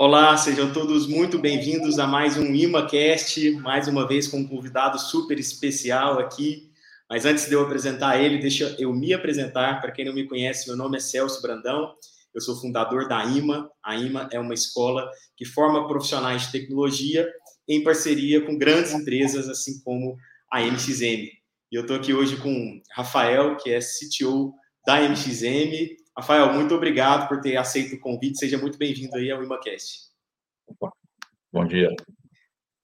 Olá, sejam todos muito bem-vindos a mais um ImaCast, mais uma vez com um convidado super especial aqui. Mas antes de eu apresentar ele, deixa eu me apresentar. Para quem não me conhece, meu nome é Celso Brandão, eu sou fundador da IMA. A IMA é uma escola que forma profissionais de tecnologia em parceria com grandes empresas, assim como a MXM. E eu estou aqui hoje com Rafael, que é CTO da MXM, Rafael, muito obrigado por ter aceito o convite. Seja muito bem-vindo aí ao ImaCast. Bom dia.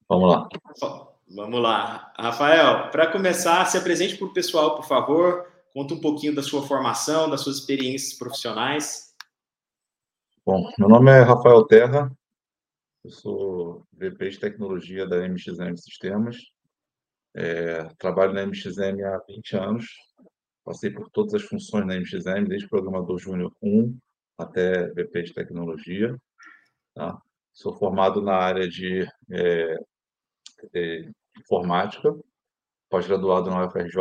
Vamos lá. Vamos lá. Rafael, para começar, se apresente para o pessoal, por favor. Conta um pouquinho da sua formação, das suas experiências profissionais. Bom, meu nome é Rafael Terra, eu sou VP de Tecnologia da MXM Sistemas. É, trabalho na MXM há 20 anos, Passei por todas as funções na MXM, desde programador júnior 1 até VP de tecnologia. Tá? Sou formado na área de é, é, informática, pós-graduado na UFRJ.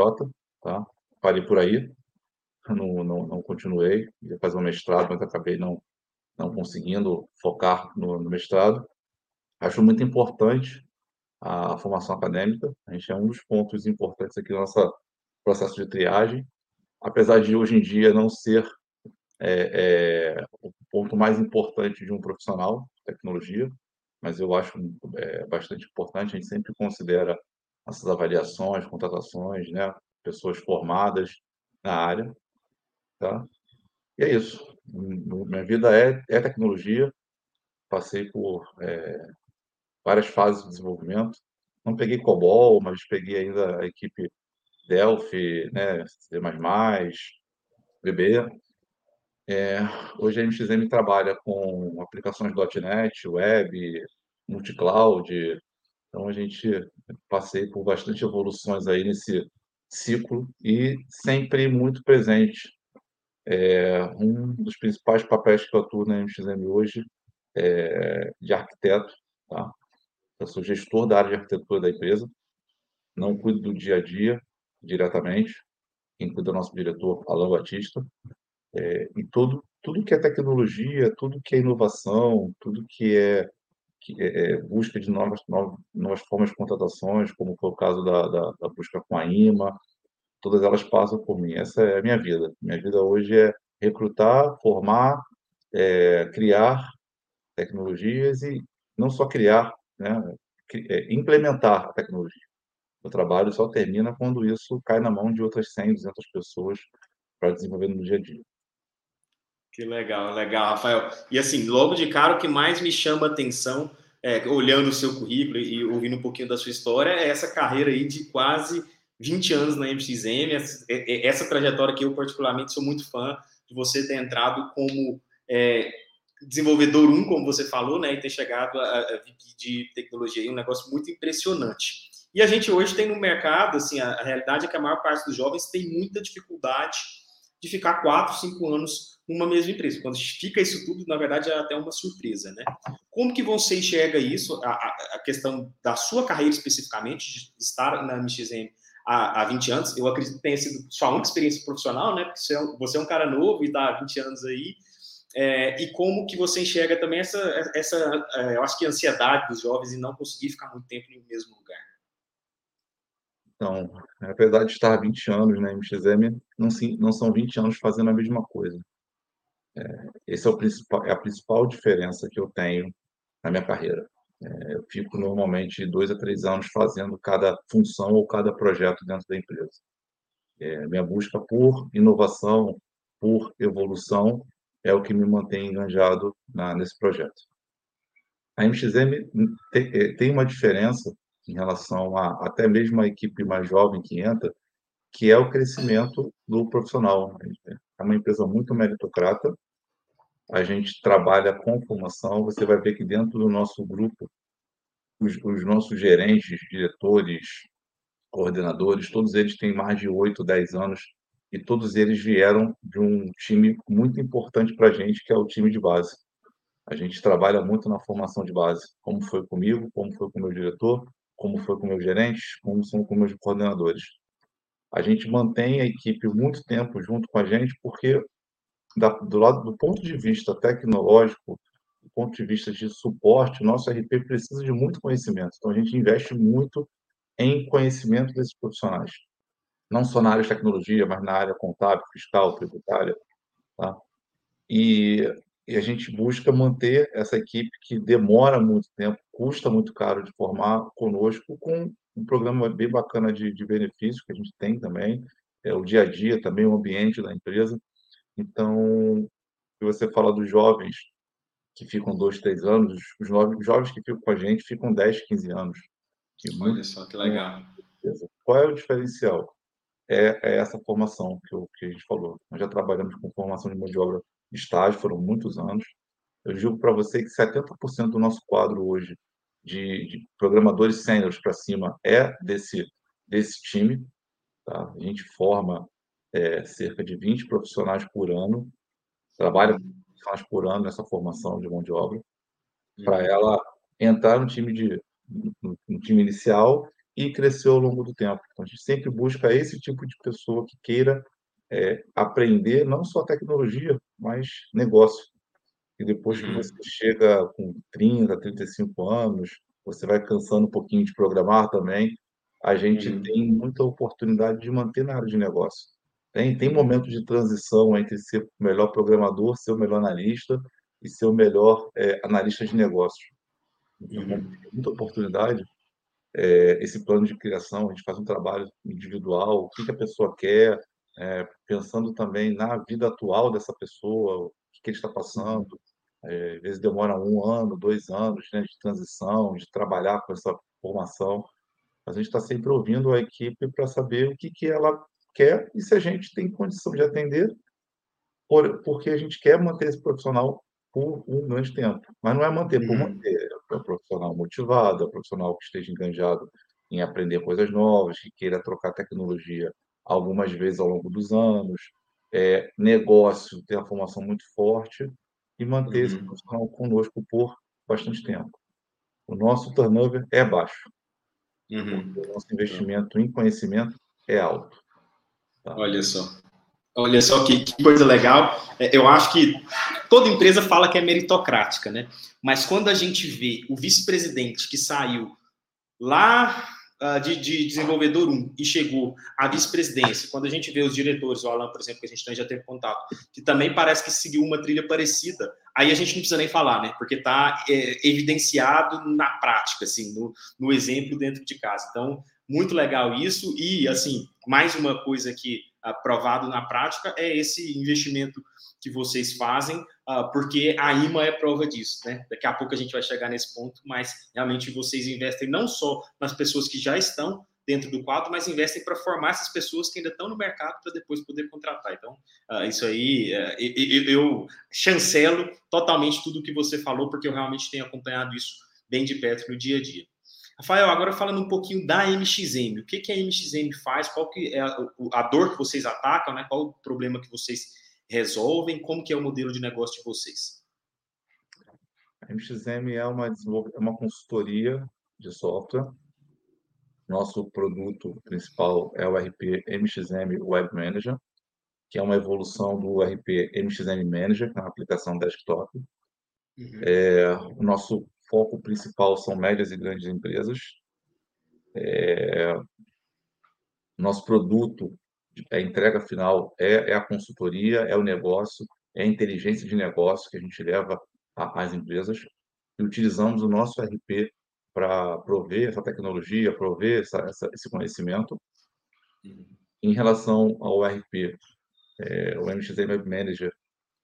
Tá? Parei por aí, não, não, não continuei. Ia fazer um mestrado, mas acabei não, não conseguindo focar no, no mestrado. Acho muito importante a, a formação acadêmica. A gente é um dos pontos importantes aqui no nosso processo de triagem apesar de hoje em dia não ser é, é, o ponto mais importante de um profissional de tecnologia, mas eu acho é, bastante importante. A gente sempre considera essas avaliações, contratações, né, pessoas formadas na área, tá? E é isso. Minha vida é, é tecnologia. Passei por é, várias fases de desenvolvimento. Não peguei COBOL, mas peguei ainda a equipe Delphi, né, C++, VB. É, hoje a MXM trabalha com aplicações .NET, web, multicloud. Então a gente passei por bastante evoluções aí nesse ciclo e sempre muito presente. É, um dos principais papéis que eu atuo na MXM hoje é de arquiteto. Tá? Eu sou gestor da área de arquitetura da empresa, não cuido do dia a dia, diretamente, é o nosso diretor, Alan Batista, é, e tudo, tudo que é tecnologia, tudo que é inovação, tudo que é, que é, é busca de novas, novas, novas formas de contratações, como foi o caso da, da, da busca com a IMA, todas elas passam por mim. Essa é a minha vida. Minha vida hoje é recrutar, formar, é, criar tecnologias e não só criar, né, é, implementar a tecnologia. O trabalho só termina quando isso cai na mão de outras 100, 200 pessoas para desenvolver no dia a dia. Que legal, legal, Rafael. E assim, logo de cara, o que mais me chama atenção, é, olhando o seu currículo e ouvindo um pouquinho da sua história, é essa carreira aí de quase 20 anos na MXM, essa, é, é, essa trajetória que eu particularmente sou muito fã de você ter entrado como é, desenvolvedor 1, como você falou, né, e ter chegado a, a de tecnologia, um negócio muito impressionante. E a gente hoje tem no mercado, assim, a, a realidade é que a maior parte dos jovens tem muita dificuldade de ficar quatro, cinco anos numa mesma empresa. Quando fica isso tudo, na verdade, é até uma surpresa, né? Como que você enxerga isso, a, a questão da sua carreira especificamente, de estar na MXM há, há 20 anos? Eu acredito que tenha sido sua única experiência profissional, né? Porque você é um, você é um cara novo e está há 20 anos aí. É, e como que você enxerga também essa, essa é, eu acho que ansiedade dos jovens em não conseguir ficar muito tempo no mesmo lugar? Então, apesar de estar 20 anos na MXM, não, não são 20 anos fazendo a mesma coisa. É, esse é, o principal, é a principal diferença que eu tenho na minha carreira. É, eu fico normalmente dois a três anos fazendo cada função ou cada projeto dentro da empresa. É, minha busca por inovação, por evolução, é o que me mantém enganjado na, nesse projeto. A MXM é, tem uma diferença em relação a até mesmo a equipe mais jovem que entra, que é o crescimento do profissional. É uma empresa muito meritocrata. A gente trabalha com formação. Você vai ver que dentro do nosso grupo, os, os nossos gerentes, diretores, coordenadores, todos eles têm mais de 8, 10 anos e todos eles vieram de um time muito importante para a gente, que é o time de base. A gente trabalha muito na formação de base, como foi comigo, como foi com o meu diretor, como foi com meus gerentes, como são com meus coordenadores. A gente mantém a equipe muito tempo junto com a gente, porque da, do lado do ponto de vista tecnológico, ponto de vista de suporte, o nosso RP precisa de muito conhecimento. Então, a gente investe muito em conhecimento desses profissionais. Não só na área de tecnologia, mas na área contábil, fiscal, tributária. Tá? E, e a gente busca manter essa equipe que demora muito tempo, custa muito caro de formar conosco, com um programa bem bacana de, de benefícios que a gente tem também, é o dia a dia também, o ambiente da empresa. Então, se você fala dos jovens que ficam dois, três anos, os jovens que ficam com a gente ficam 10, 15 anos. Olha só que legal. Qual é o diferencial? É, é, essa formação que, eu, que a gente falou. Nós já trabalhamos com formação de mão de obra estágio, foram muitos anos. Eu digo para você que 70% do nosso quadro hoje de, de programadores sêniores para cima é desse, desse time. Tá? A gente forma é, cerca de 20 profissionais por ano, trabalha profissionais por ano nessa formação de mão de obra, para uhum. ela entrar no time, de, no, no time inicial e crescer ao longo do tempo. Então, a gente sempre busca esse tipo de pessoa que queira é, aprender não só tecnologia, mas negócio. E depois que uhum. você chega com 30, 35 anos, você vai cansando um pouquinho de programar também, a gente uhum. tem muita oportunidade de manter na área de negócio. Tem, tem momentos de transição entre ser o melhor programador, ser o melhor analista e ser o melhor é, analista de negócios. Então, uhum. muita oportunidade. É, esse plano de criação, a gente faz um trabalho individual, o que, que a pessoa quer, é, pensando também na vida atual dessa pessoa, o que, que ele está passando. É, às vezes demora um ano, dois anos né, de transição, de trabalhar com essa formação. Mas a gente está sempre ouvindo a equipe para saber o que, que ela quer e se a gente tem condição de atender, por, porque a gente quer manter esse profissional por um grande tempo. Mas não é manter por uhum. manter, é um profissional motivado, é um profissional que esteja enganjado em aprender coisas novas, que queira trocar tecnologia algumas vezes ao longo dos anos, é, negócio, ter a formação muito forte e manter uhum. esse profissional conosco por bastante tempo. O nosso turnover é baixo. Uhum. O nosso investimento em conhecimento é alto. Tá. Olha só. Olha só que, que, coisa legal. É, eu acho que toda empresa fala que é meritocrática, né? Mas quando a gente vê o vice-presidente que saiu lá de, de, desenvolvedor 1 e chegou à vice-presidência, quando a gente vê os diretores, o Alan, por exemplo, que a gente já teve contato, que também parece que seguiu uma trilha parecida, aí a gente não precisa nem falar, né? Porque está é, evidenciado na prática, assim, no, no exemplo dentro de casa. Então, muito legal isso. E, assim, mais uma coisa que aprovado na prática é esse investimento que vocês fazem, uh, porque a IMA é prova disso, né? Daqui a pouco a gente vai chegar nesse ponto, mas realmente vocês investem não só nas pessoas que já estão dentro do quadro, mas investem para formar essas pessoas que ainda estão no mercado para depois poder contratar. Então, uh, isso aí, uh, eu, chancelo totalmente tudo que você falou, porque eu realmente tenho acompanhado isso bem de perto no dia a dia. Rafael, agora falando um pouquinho da MXM, o que, que a MXM faz, qual que é a, dor que vocês atacam, né? qual o problema que vocês resolvem, como que é o modelo de negócio de vocês? A MXM é uma, é uma consultoria de software. Nosso produto principal é o RP MXM Web Manager, que é uma evolução do RP MXM Manager, que é uma aplicação desktop. Uhum. É, o nosso foco principal são médias e grandes empresas. É, nosso produto, a entrega final é, é, a consultoria, é o negócio, é a inteligência de negócio que a gente leva às empresas e utilizamos o nosso RP para prover essa tecnologia, prover essa, essa, esse conhecimento. Em relação ao RP, é, o MXM Web Manager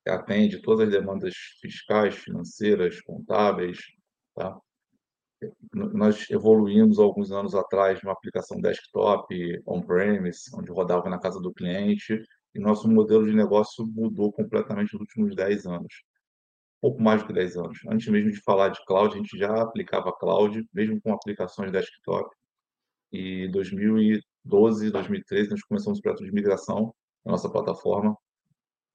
atende todas as demandas fiscais, financeiras, contábeis, Tá? Nós evoluímos alguns anos atrás de uma aplicação desktop on-premise, onde rodava na casa do cliente, e nosso modelo de negócio mudou completamente nos últimos 10 anos. Pouco mais do que 10 anos. Antes mesmo de falar de cloud, a gente já aplicava cloud, mesmo com aplicações desktop. E 2012, 2013, nós começamos o projeto de migração da nossa plataforma,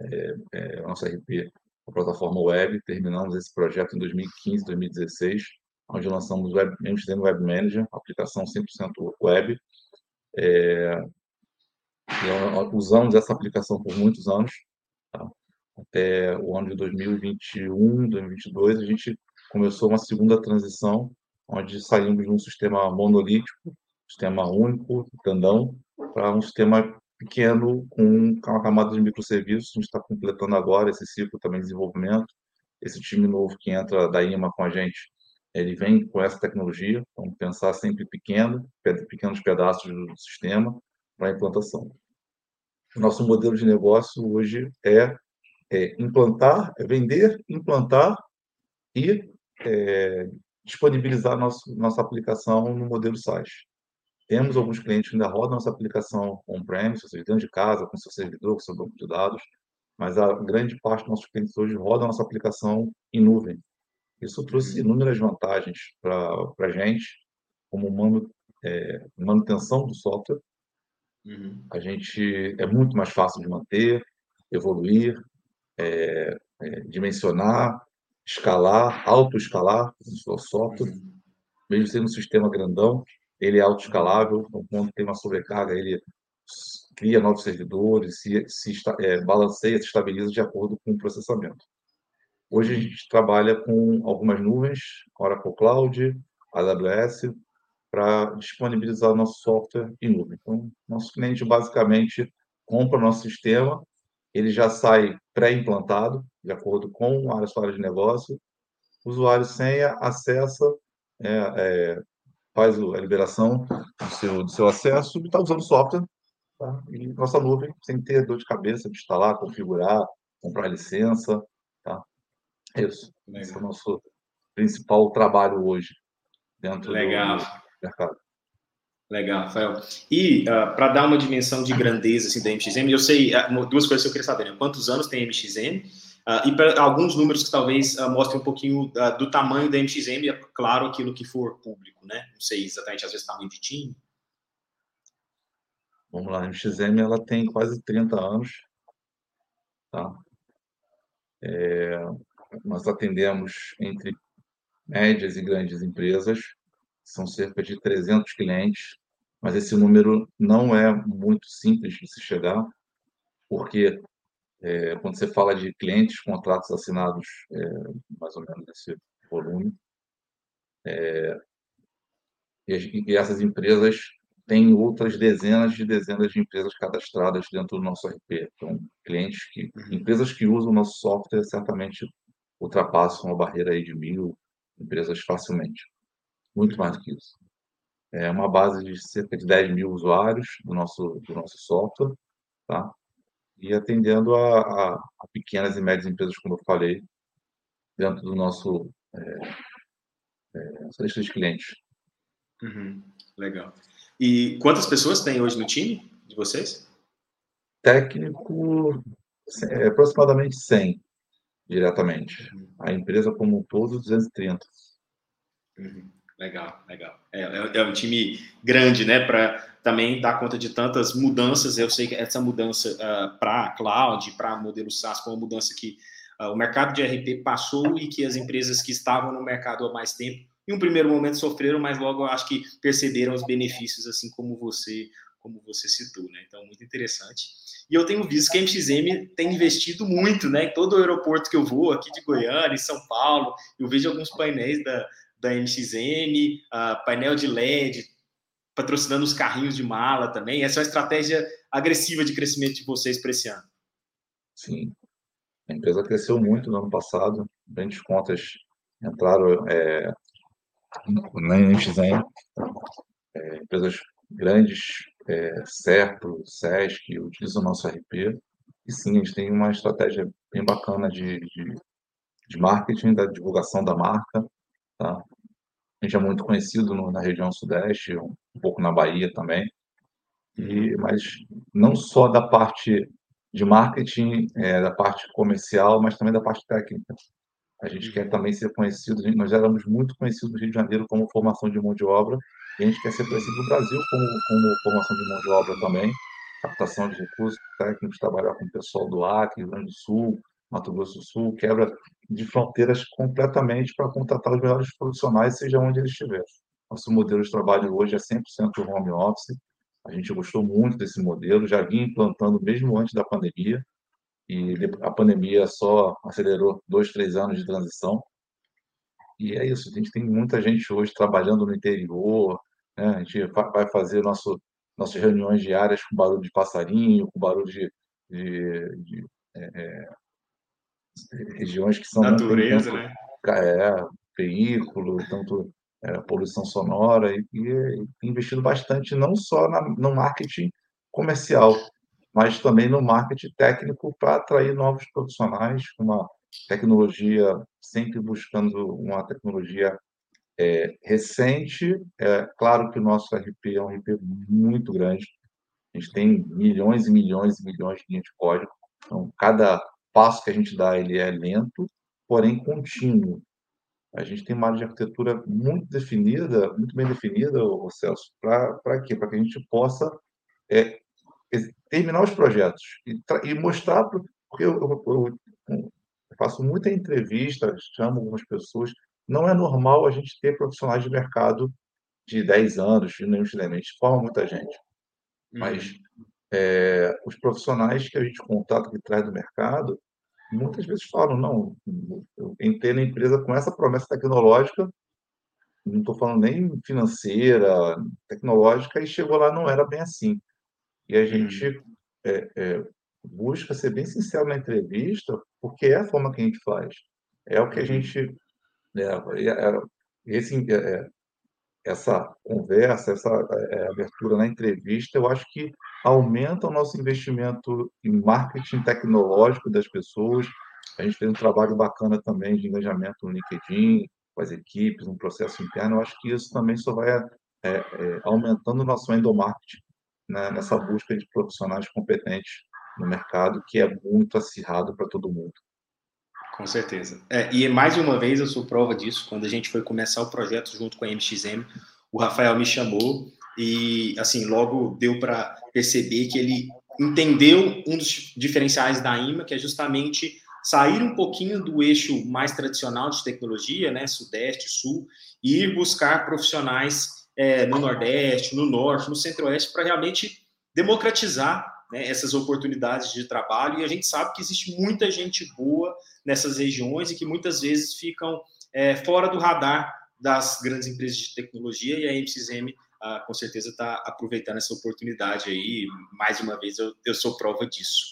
é, é, nossa RP, a plataforma web. Terminamos esse projeto em 2015, 2016, onde lançamos web, MXM Web Manager, aplicação 100% web. É, usamos essa aplicação por muitos anos. Tá? até o ano de 2021, 2022, a gente começou uma segunda transição, onde saímos de um sistema monolítico, sistema único, grandão, para um sistema pequeno com uma camada de microserviços. A gente está completando agora esse ciclo também de desenvolvimento. Esse time novo que entra da IMA com a gente, ele vem com essa tecnologia. Vamos pensar sempre pequeno, pequenos pedaços do sistema para implantação. O nosso modelo de negócio hoje é, é implantar, é vender, implantar e é, disponibilizar nosso, nossa aplicação no modelo SaaS. Temos alguns clientes que ainda rodam nossa aplicação on-premise, ou seja, dentro de casa, com seu servidor, com seu banco de dados, mas a grande parte dos nossos clientes hoje rodam nossa aplicação em nuvem. Isso trouxe inúmeras vantagens para a gente, como manu, é, manutenção do software. Uhum. A gente é muito mais fácil de manter, evoluir, é, é, dimensionar, escalar, autoescalar o software, uhum. mesmo sendo um sistema grandão, ele é autoescalável, então, quando tem uma sobrecarga, ele cria novos servidores, se, se é, balanceia, se estabiliza de acordo com o processamento. Hoje a gente trabalha com algumas nuvens, Oracle Cloud, AWS, para disponibilizar o nosso software em nuvem. Então, nosso cliente basicamente compra o nosso sistema, ele já sai pré-implantado, de acordo com a área de negócio, o usuário senha, acessa, é, é, faz a liberação do seu, do seu acesso e está usando software tá? e nossa nuvem, sem ter dor de cabeça de instalar, configurar, comprar licença. Isso. Legal. Esse é o nosso principal trabalho hoje dentro Legal. do mercado. Legal, Rafael. E uh, ah, para dar uma dimensão de grandeza assim, da MXM, eu sei uh, duas coisas que eu queria saber. Né? Quantos anos tem a MXM? Uh, e para alguns números que talvez mostrem um pouquinho do tamanho da MXM, é claro, aquilo que for público, né? Não sei exatamente, às vezes, tamanho de time. Vamos lá, a MXM ela tem quase 30 anos, tá? É, nós atendemos entre médias e grandes empresas, são cerca de 300 clientes, mas esse número não é muito simples de se chegar, porque é, quando você fala de clientes, contratos assinados, é, mais ou menos nesse volume, é, e, e, essas empresas têm outras dezenas de dezenas de empresas cadastradas dentro do nosso RP. Então, clientes que, uhum. empresas que usam o nosso software certamente ultrapassam a barreira aí de mil empresas facilmente. Muito mais do que isso. É uma base de cerca de 10 mil usuários do nosso, do nosso software, tá? e atendendo a, a, a, pequenas e médias empresas, como eu falei, dentro do nosso é, é, lista de clientes. Uhum, legal. E quantas pessoas tem hoje no time de vocês? Técnico, é, aproximadamente 100 diretamente. Uhum. A empresa como um todo, 230. Uhum. Legal, legal. É, é, é, um time grande, né, para também dar conta de tantas mudanças. Eu sei que essa mudança uh, ah, para cloud, para modelo SaaS, foi uma mudança que uh, o mercado de RP passou e que as empresas que estavam no mercado há mais tempo, em um primeiro momento sofreram, mas logo eu acho que perceberam os benefícios, assim como você como você citou, né? Então, muito interessante. E eu tenho visto que a MXM tem investido muito, né? Em todo o aeroporto que eu vou, aqui de Goiânia, em São Paulo, eu vejo alguns painéis da, da MXM, uh, painel de LED, patrocinando os carrinhos de mala também. Essa é uma estratégia agressiva de crescimento de vocês para esse ano. Sim. A empresa cresceu muito no ano passado. Grandes contas entraram é, na MXM. É, empresas grandes, é, Serpro, Sesc, utilizam o nosso RP. E sim, a gente tem uma estratégia bem bacana de, de, de marketing, da divulgação da marca. Tá? A gente é muito conhecido no, na região sudeste, um, um pouco na Bahia também. E, mas não só da parte de marketing, é, da parte comercial, mas também da parte técnica. A gente quer também ser conhecido, nós éramos muito conhecidos no Rio de Janeiro como formação de mão de obra, e a gente quer ser conhecido no Brasil como, como formação de mão de obra também, captação de recursos técnicos, trabalhar com o pessoal do Acre, Rio Grande do Sul, Mato Grosso do Sul, quebra de fronteiras completamente para contratar os melhores profissionais, seja onde eles estiverem. Nosso modelo de trabalho hoje é 100% home office. A gente gostou muito desse modelo, já vinha implantando mesmo antes da pandemia. e a pandemia só acelerou dois, três anos de transição. E é isso, a gente tem muita gente hoje trabalhando no interior, né? a gente vai fazer nosso, nossas reuniões diárias com barulho de passarinho, com barulho de, de, de é, é regiões que são... Natureza, tanto, né? É, veículo, tanto é, poluição sonora, e, e investido bastante não só na, no marketing comercial, mas também no marketing técnico para atrair novos profissionais, uma tecnologia, sempre buscando uma tecnologia é, recente. É claro que o nosso RP é um RP muito grande, a gente tem milhões e milhões e milhões de linhas de código, então cada passo que a gente dá ele é lento, porém contínuo. A gente tem uma área de arquitetura muito definida, muito bem definida, o Celso, para quê? Para que a gente possa é, terminar os projetos e, e mostrar, porque eu, eu, eu, faço muita entrevista, chamo algumas pessoas, não é normal a gente ter profissionais de mercado de 10 anos, de nenhum gente forma muita gente. Mas uhum. é, os profissionais que a gente contata, que traz do mercado, muitas vezes falam, não, eu entrei na empresa com essa promessa tecnológica, não estou falando nem financeira, tecnológica, e chegou lá não era bem assim. E a gente uhum. é, é, busca ser bem sincero na entrevista, porque é a forma que a gente faz. É o que a uhum. gente... É, é, esse, é, essa conversa, essa é, abertura na entrevista, eu acho que aumenta o nosso investimento em marketing tecnológico das pessoas. A gente fez um trabalho bacana também de engajamento no LinkedIn, com as equipes, um processo interno. Eu acho que isso também só vai é, é, aumentando o nosso endomarketing né, nessa busca de profissionais competentes no mercado, que é muito acirrado para todo mundo. Com certeza. É, e mais uma vez eu sou prova disso. Quando a gente foi começar o projeto junto com a MXM, o Rafael me chamou e, assim, logo deu para perceber que ele entendeu um dos diferenciais da IMA, que é justamente sair um pouquinho do eixo mais tradicional de tecnologia, né, Sudeste, Sul, e ir buscar profissionais é, no Nordeste, no Norte, no Centro-Oeste, para realmente democratizar né, essas oportunidades de trabalho. E a gente sabe que existe muita gente boa nessas regiões e que muitas vezes ficam é, fora do radar das grandes empresas de tecnologia e a MCM ah, com certeza está aproveitando essa oportunidade aí. Mais uma vez, eu, eu sou prova disso.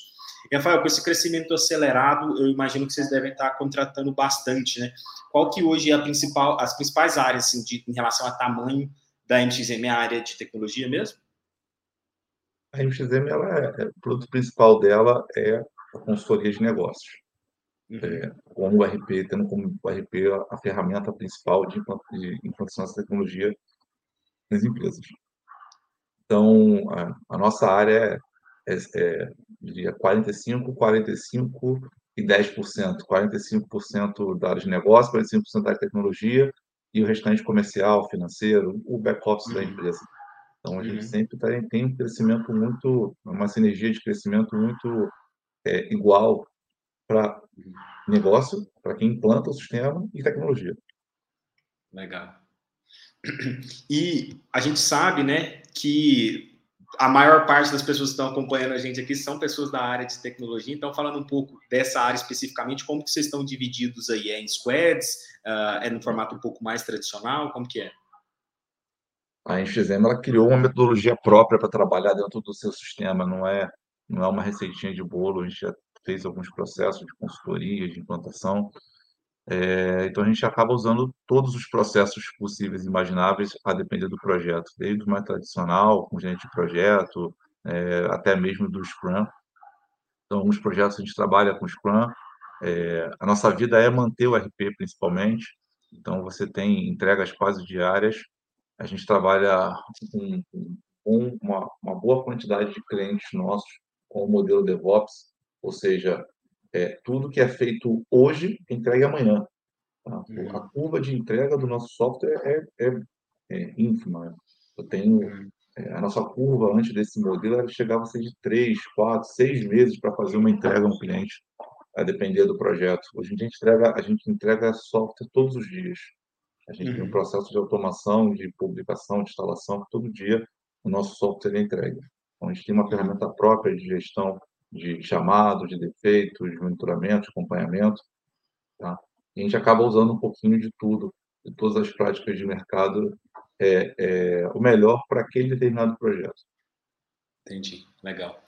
E, Rafael, com esse crescimento acelerado, eu imagino que vocês devem estar contratando bastante, né? Qual que hoje é a principal, as principais áreas assim, de, em relação a tamanho da MXM, a área de tecnologia mesmo? A MXM, ela é, o produto principal dela é a consultoria de negócios. Uhum. É, como o RP, tendo como o RP a, a ferramenta principal de, de implantação dessa tecnologia nas empresas. Então, a, a nossa área é, é, é diria, 45, 45 e 10%. 45% da área de negócio, 45% da área de tecnologia e o restante comercial, financeiro, o back-office uhum. da empresa. Então, a gente uhum. sempre tá, tem um crescimento muito, uma sinergia de crescimento muito é, igual para negócio, para quem implanta o sistema e tecnologia. Legal. E a gente sabe, né, que a maior parte das pessoas que estão acompanhando a gente aqui são pessoas da área de tecnologia. Então, falando um pouco dessa área especificamente, como que vocês estão divididos aí? É em squads? Uh, é no formato um pouco mais tradicional? Como que é? A Enfisema ela criou uma metodologia própria para trabalhar dentro do seu sistema, não é não é uma receitinha de bolo, a gente já fez alguns processos de consultoria, de implantação, é, então a gente acaba usando todos os processos possíveis e imagináveis a depender do projeto, desde o mais tradicional, com gente de projeto, é, até mesmo do Scrum. Então, alguns projetos a gente trabalha com Scrum, é, a nossa vida é manter o RP principalmente, então você tem entregas quase diárias, a gente trabalha com, com uma, uma, boa quantidade de clientes nossos com o modelo DevOps, ou seja, é, tudo que é feito hoje entrega amanhã. Tá? Uhum. A curva de entrega do nosso software é, é, é ínfima. Né? Eu tenho uhum. é, a nossa curva antes desse modelo ela chegava a ser de três, quatro, seis meses para fazer uma entrega a um cliente, a depender do projeto. Hoje a gente entrega a gente entrega software todos os dias. A gente uhum. tem um uhum. processo de automação, de publicação, de instalação, que todo dia o nosso software é entregue. Então, a gente tem uma ferramenta própria de gestão de chamado, de defeitos, de monitoramento, de acompanhamento. Tá? E a gente acaba usando um pouquinho de tudo, de todas as práticas de mercado, é, é o melhor para aquele determinado projeto. Entendi, legal.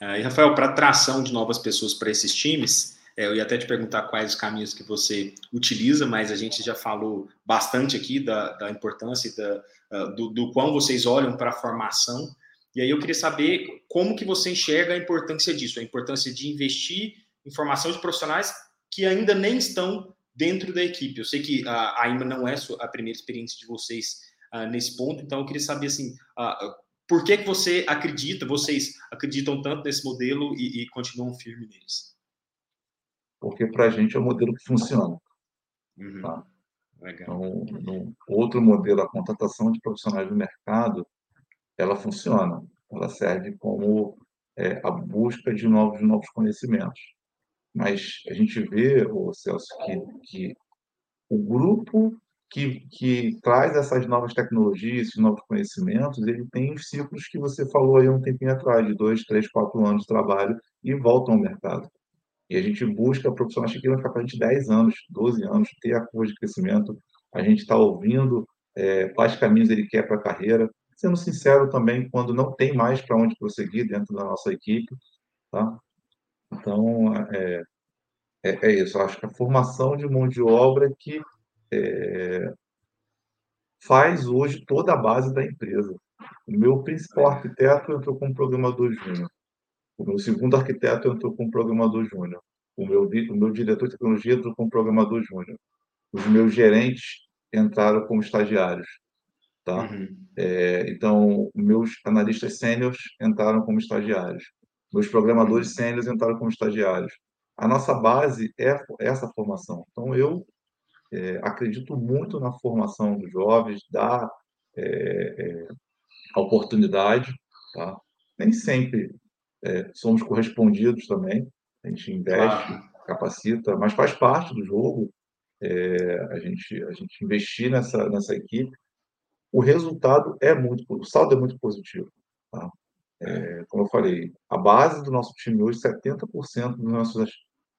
Uh, e, Rafael, para atração de novas pessoas para esses times, eu ia até te perguntar quais os caminhos que você utiliza, mas a gente já falou bastante aqui da, da importância da, uh, do, do quão vocês olham para a formação. E aí eu queria saber como que você enxerga a importância disso, a importância de investir em formação de profissionais que ainda nem estão dentro da equipe. Eu sei que uh, ainda não é a primeira experiência de vocês uh, nesse ponto, então eu queria saber assim, por que, que você acredita, vocês acreditam tanto nesse modelo e, e continuam firme neles? Porque para a gente é um modelo que funciona. Uhum. Tá? Então, no outro modelo, a contratação de profissionais do mercado, ela funciona. Ela serve como é, a busca de novos, novos conhecimentos. Mas a gente vê, o Celso, que, que o grupo que, que traz essas novas tecnologias, esses novos conhecimentos, ele tem os ciclos que você falou aí um tempinho atrás, de dois, três, quatro anos de trabalho e voltam ao mercado. E a gente busca profissionais que queiram ficar para a gente 10 anos, 12 anos, ter a curva de crescimento. A gente está ouvindo é, quais caminhos ele quer para a carreira, sendo sincero também quando não tem mais para onde prosseguir dentro da nossa equipe. Tá? Então, é, é, é isso. Acho que a formação de mão de obra é que é, faz hoje toda a base da empresa. O meu principal arquiteto entrou como programador júnior. O meu segundo arquiteto entrou como programador júnior. O meu, o meu diretor de tecnologia entrou como programador júnior. Os meus gerentes entraram como estagiários. Tá? Uhum. É, então, meus analistas sêniores entraram como estagiários. Meus programadores uhum. sêniores entraram como estagiários. A nossa base é essa formação. Então, eu é, acredito muito na formação dos jovens, dar é, é, oportunidade. Tá? Nem sempre é, somos correspondidos também, a gente investe, claro. capacita, mas faz parte do jogo é, a, gente, a gente investir nessa, nessa equipe. O resultado é muito, o saldo é muito positivo. Tá? É, como eu falei, a base do nosso time hoje, 70% dos nossos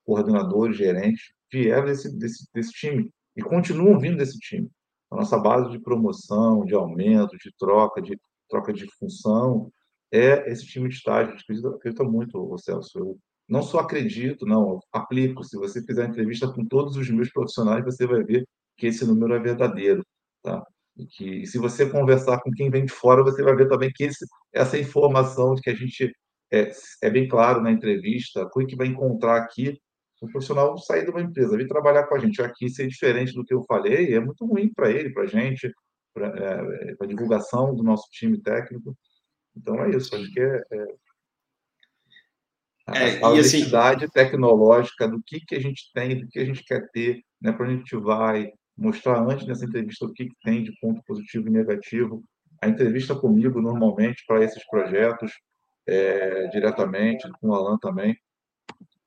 coordenadores, gerentes, vieram desse, desse, desse time e continuam vindo desse time. A nossa base de promoção, de aumento, de troca, de troca de função, é esse time de estágio. A gente acredita, acredita muito, Celso. Eu não só acredito, não, aplico. Se você fizer entrevista com todos os meus profissionais, você vai ver que esse número é verdadeiro. Tá? E que se você conversar com quem vem de fora, você vai ver também que esse, essa informação que a gente é, é bem claro na entrevista, o que vai encontrar aqui o profissional sair de uma empresa, vir trabalhar com a gente aqui, ser diferente do que eu falei, é muito ruim para ele, para a gente, para é, a divulgação do nosso time técnico. Então é isso, acho que é, é a, é, a honestidade assim, tecnológica do que, que a gente tem, do que a gente quer ter, né, para a gente vai mostrar antes nessa entrevista o que, que tem de ponto positivo e negativo. A entrevista comigo, normalmente, para esses projetos, é, diretamente, com o Alan também,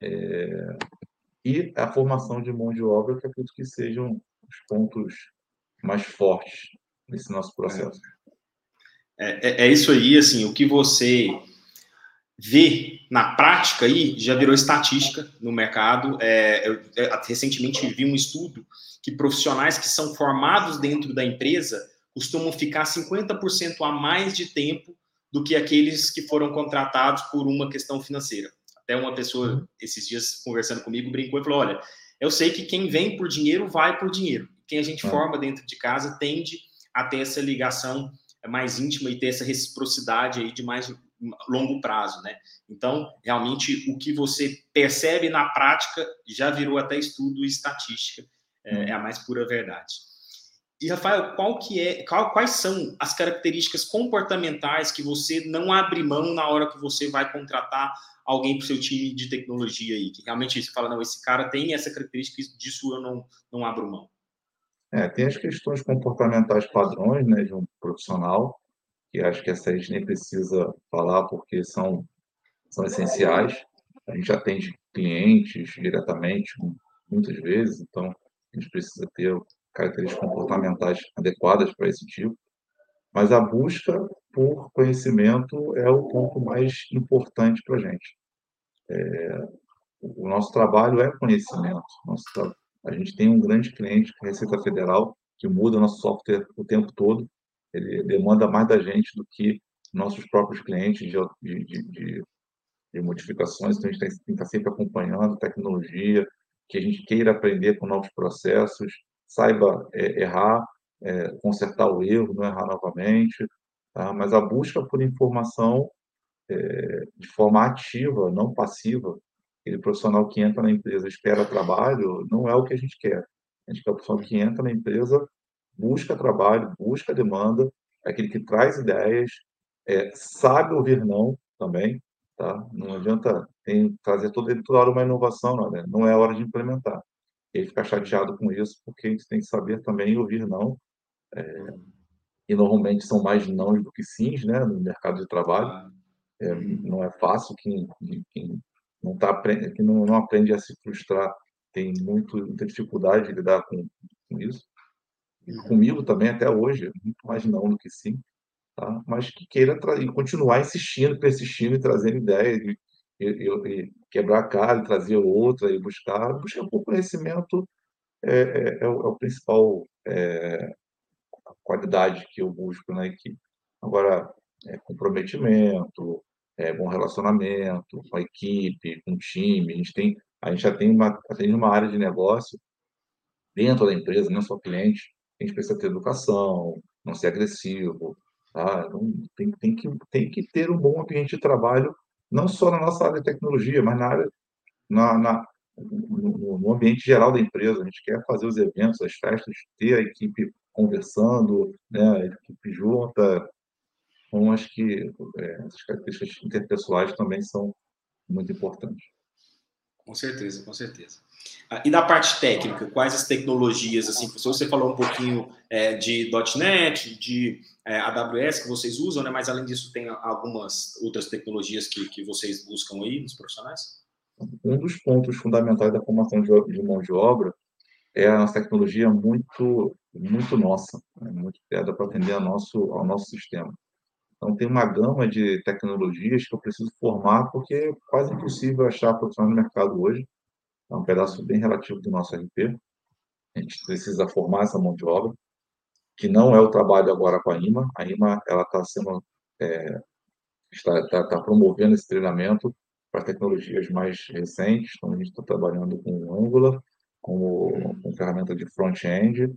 é, e a formação de mão de obra, que acredito que sejam os pontos mais fortes nesse nosso processo. É, é, é, isso aí, assim, o que você vê na prática aí já virou estatística no mercado. É, eu, é, recentemente vi um estudo que profissionais que são formados dentro da empresa costumam ficar 50% a mais de tempo do que aqueles que foram contratados por uma questão financeira. Até uma pessoa, uhum. esses dias, conversando comigo, brincou e falou: Olha, eu sei que quem vem por dinheiro vai por dinheiro. Quem a gente forma dentro de casa tende a ter essa ligação mais íntima e ter essa reciprocidade aí de mais longo prazo, né? Então, realmente, o que você percebe na prática já virou até estudo e estatística, é, uhum. é a mais pura verdade. E Rafael, qual que é, qual, quais são as características comportamentais que você não abre mão na hora que você vai contratar alguém para o seu time de tecnologia aí? Que realmente você fala, não, esse cara tem essa característica, disso eu não, não abro mão. É, tem as questões comportamentais padrões né, de um profissional, que acho que essa a gente nem precisa falar porque são, são essenciais. A gente atende clientes diretamente, muitas vezes, então a gente precisa ter características comportamentais adequadas para esse tipo. Mas a busca por conhecimento é o ponto mais importante para a gente. é, o nosso trabalho é conhecimento. Nosso, a gente tem um grande cliente, Receita Federal, que muda nosso software o tempo todo. Ele demanda mais da gente do que nossos próprios clientes de, de, de, de modificações. Então, a gente tem, tem que estar sempre acompanhando tecnologia, que a gente queira aprender com novos processos, saiba é, errar, é, consertar o erro, não errar novamente. Tá? Mas a busca por informação é, de forma ativa, não passiva, aquele profissional que entra na empresa espera trabalho, não é o que a gente quer. A gente quer o profissional que entra na empresa, busca trabalho, busca demanda, é aquele que traz ideias, é, sabe ouvir não também, tá? Não adianta tem, trazer toda, toda hora uma inovação, não, né? não é hora de implementar. E ficar chateado com isso, porque a gente tem que saber também ouvir não. É, e normalmente são mais não do que sims, né, no mercado de trabalho. É, não é fácil quem, quem não tá que não, não aprende a se frustrar tem muito, muita dificuldade de lidar com, com isso. E comigo também até hoje, muito mais não do que sim, tá? Mas que queira continuar insistindo, persistindo e trazendo ideias e, e, e, quebrar a cara, e trazer outra e buscar, buscar pouco conhecimento é, é, é, o, é o, principal é, qualidade que eu busco na equipe. Agora, é, comprometimento, é, bom relacionamento com a equipe, com o time. A gente, tem, a gente já tem uma, tem uma área de negócio dentro da empresa, não só cliente. A gente precisa ter educação, não ser agressivo. Tá? Tem, tem, que, tem que ter um bom ambiente de trabalho, não só na nossa área de tecnologia, mas na área, na, na no, no, ambiente geral da empresa. A gente quer fazer os eventos, as festas, ter a equipe conversando, né, a equipe junta, então, acho que é, essas características interpessoais também são muito importantes. Com certeza, com certeza. Ah, e da parte técnica, quais as tecnologias, assim, você falou um pouquinho é, de .NET, de é, AWS que vocês usam, né? mas além disso tem algumas outras tecnologias que, que vocês buscam aí nos profissionais? Um dos pontos fundamentais da formação de, mão de obra é a tecnologia muito, muito nossa, né? muito criada para atender ao nosso, ao nosso sistema. Então, tem uma gama de tecnologias que eu preciso formar, porque é quase impossível achar profissional no mercado hoje. É um pedaço bem relativo do nosso RP. A gente precisa formar essa mão de obra, que não é o trabalho agora com a IMA. A IMA ela está sendo é, está, está, está, promovendo esse treinamento para tecnologias mais recentes. Então, a gente está trabalhando com Angular como, como ferramenta de front-end,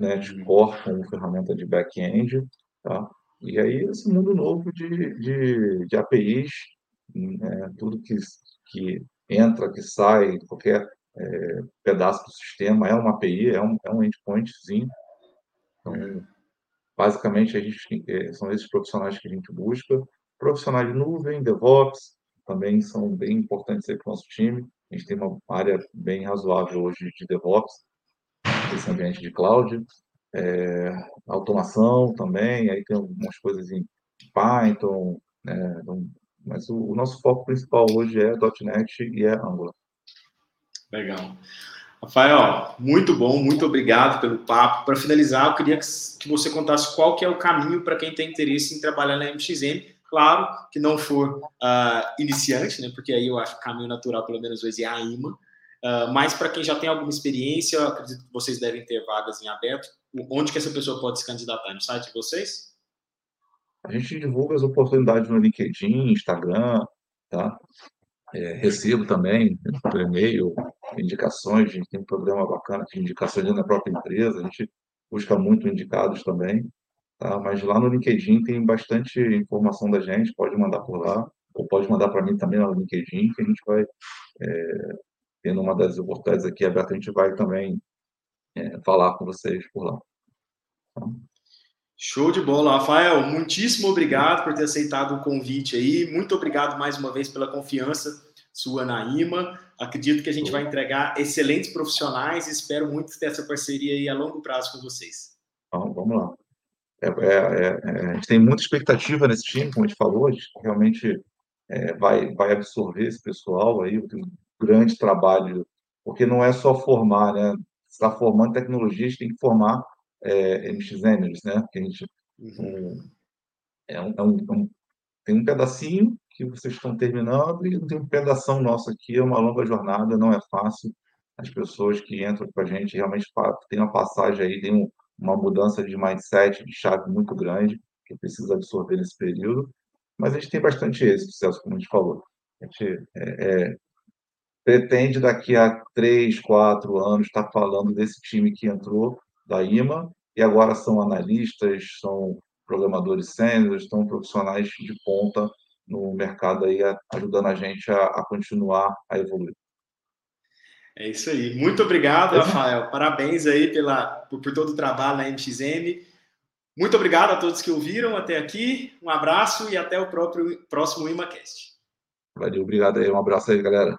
.NET Core como ferramenta de back-end, tá? E aí, esse mundo novo de, de, de APIs, né, tudo que, que entra, que sai, qualquer é, pedaço do sistema é uma API, é um, é um endpointzinho. Então, basicamente, a gente, é, são esses profissionais que a gente busca. Profissionais de nuvem, DevOps, também são bem importantes para o nosso time. A gente tem uma área bem razoável hoje de DevOps, esse ambiente de cloud é, automação também, aí tem algumas coisas em Python, né, então, mas o, o, nosso foco principal hoje é .NET e é Angular. Legal. Rafael, muito bom, muito obrigado pelo papo. Para finalizar, eu queria que você contasse qual que é o caminho para quem tem interesse em trabalhar na MXM. Claro que não for uh, iniciante, né, porque aí eu acho que o caminho natural, pelo menos hoje, é a IMA. Uh, mas para quem já tem alguma experiência, acredito que vocês devem ter vagas em aberto. Onde que essa pessoa pode se candidatar? No site de vocês? A gente divulga as oportunidades no LinkedIn, Instagram, tá? É, recebo também por e-mail indicações, a gente tem um programa bacana de indicações na própria empresa, a gente busca muito indicados também, tá? Mas lá no LinkedIn tem bastante informação da gente, pode mandar por lá, ou pode mandar para mim também no LinkedIn, que a gente vai é, tendo uma das oportunidades aqui aberta, a gente vai também é, falar com vocês por lá. Show de bola, Rafael. Muitíssimo obrigado por ter aceitado o convite aí. Muito obrigado mais uma vez pela confiança sua na IMA. Acredito que a gente vai entregar excelentes profissionais e espero muito ter essa parceria aí a longo prazo com vocês. Então, vamos lá. É, é, é, a gente tem muita expectativa nesse time, como a gente falou, a gente realmente é, vai, vai absorver esse pessoal aí, tem um grande trabalho, porque não é só formar, né? Está formando tecnologia, a gente tem que formar é, MXMers, né? Que a gente uhum. é, um, é um, um, tem um pedacinho que vocês estão terminando e tem um pedação nosso aqui, é uma longa jornada, não é fácil. As pessoas que entram com a gente realmente têm uma passagem aí, tem um, uma mudança de mindset, de chave muito grande, que precisa absorver nesse período. Mas a gente tem bastante êxito, Celso, como a gente falou. A gente é, é, pretende, daqui a três, quatro anos, estar falando desse time que entrou da IMA e agora são analistas, são programadores sêniores, são profissionais de ponta no mercado aí, ajudando a gente a, a continuar a evoluir. É isso aí. Muito obrigado, Rafael. Parabéns aí pela, por, por todo o trabalho na MXM. Muito obrigado a todos que ouviram até aqui. Um abraço e até o próprio, próximo ImaCast. Valeu, obrigado aí. Um abraço aí, galera.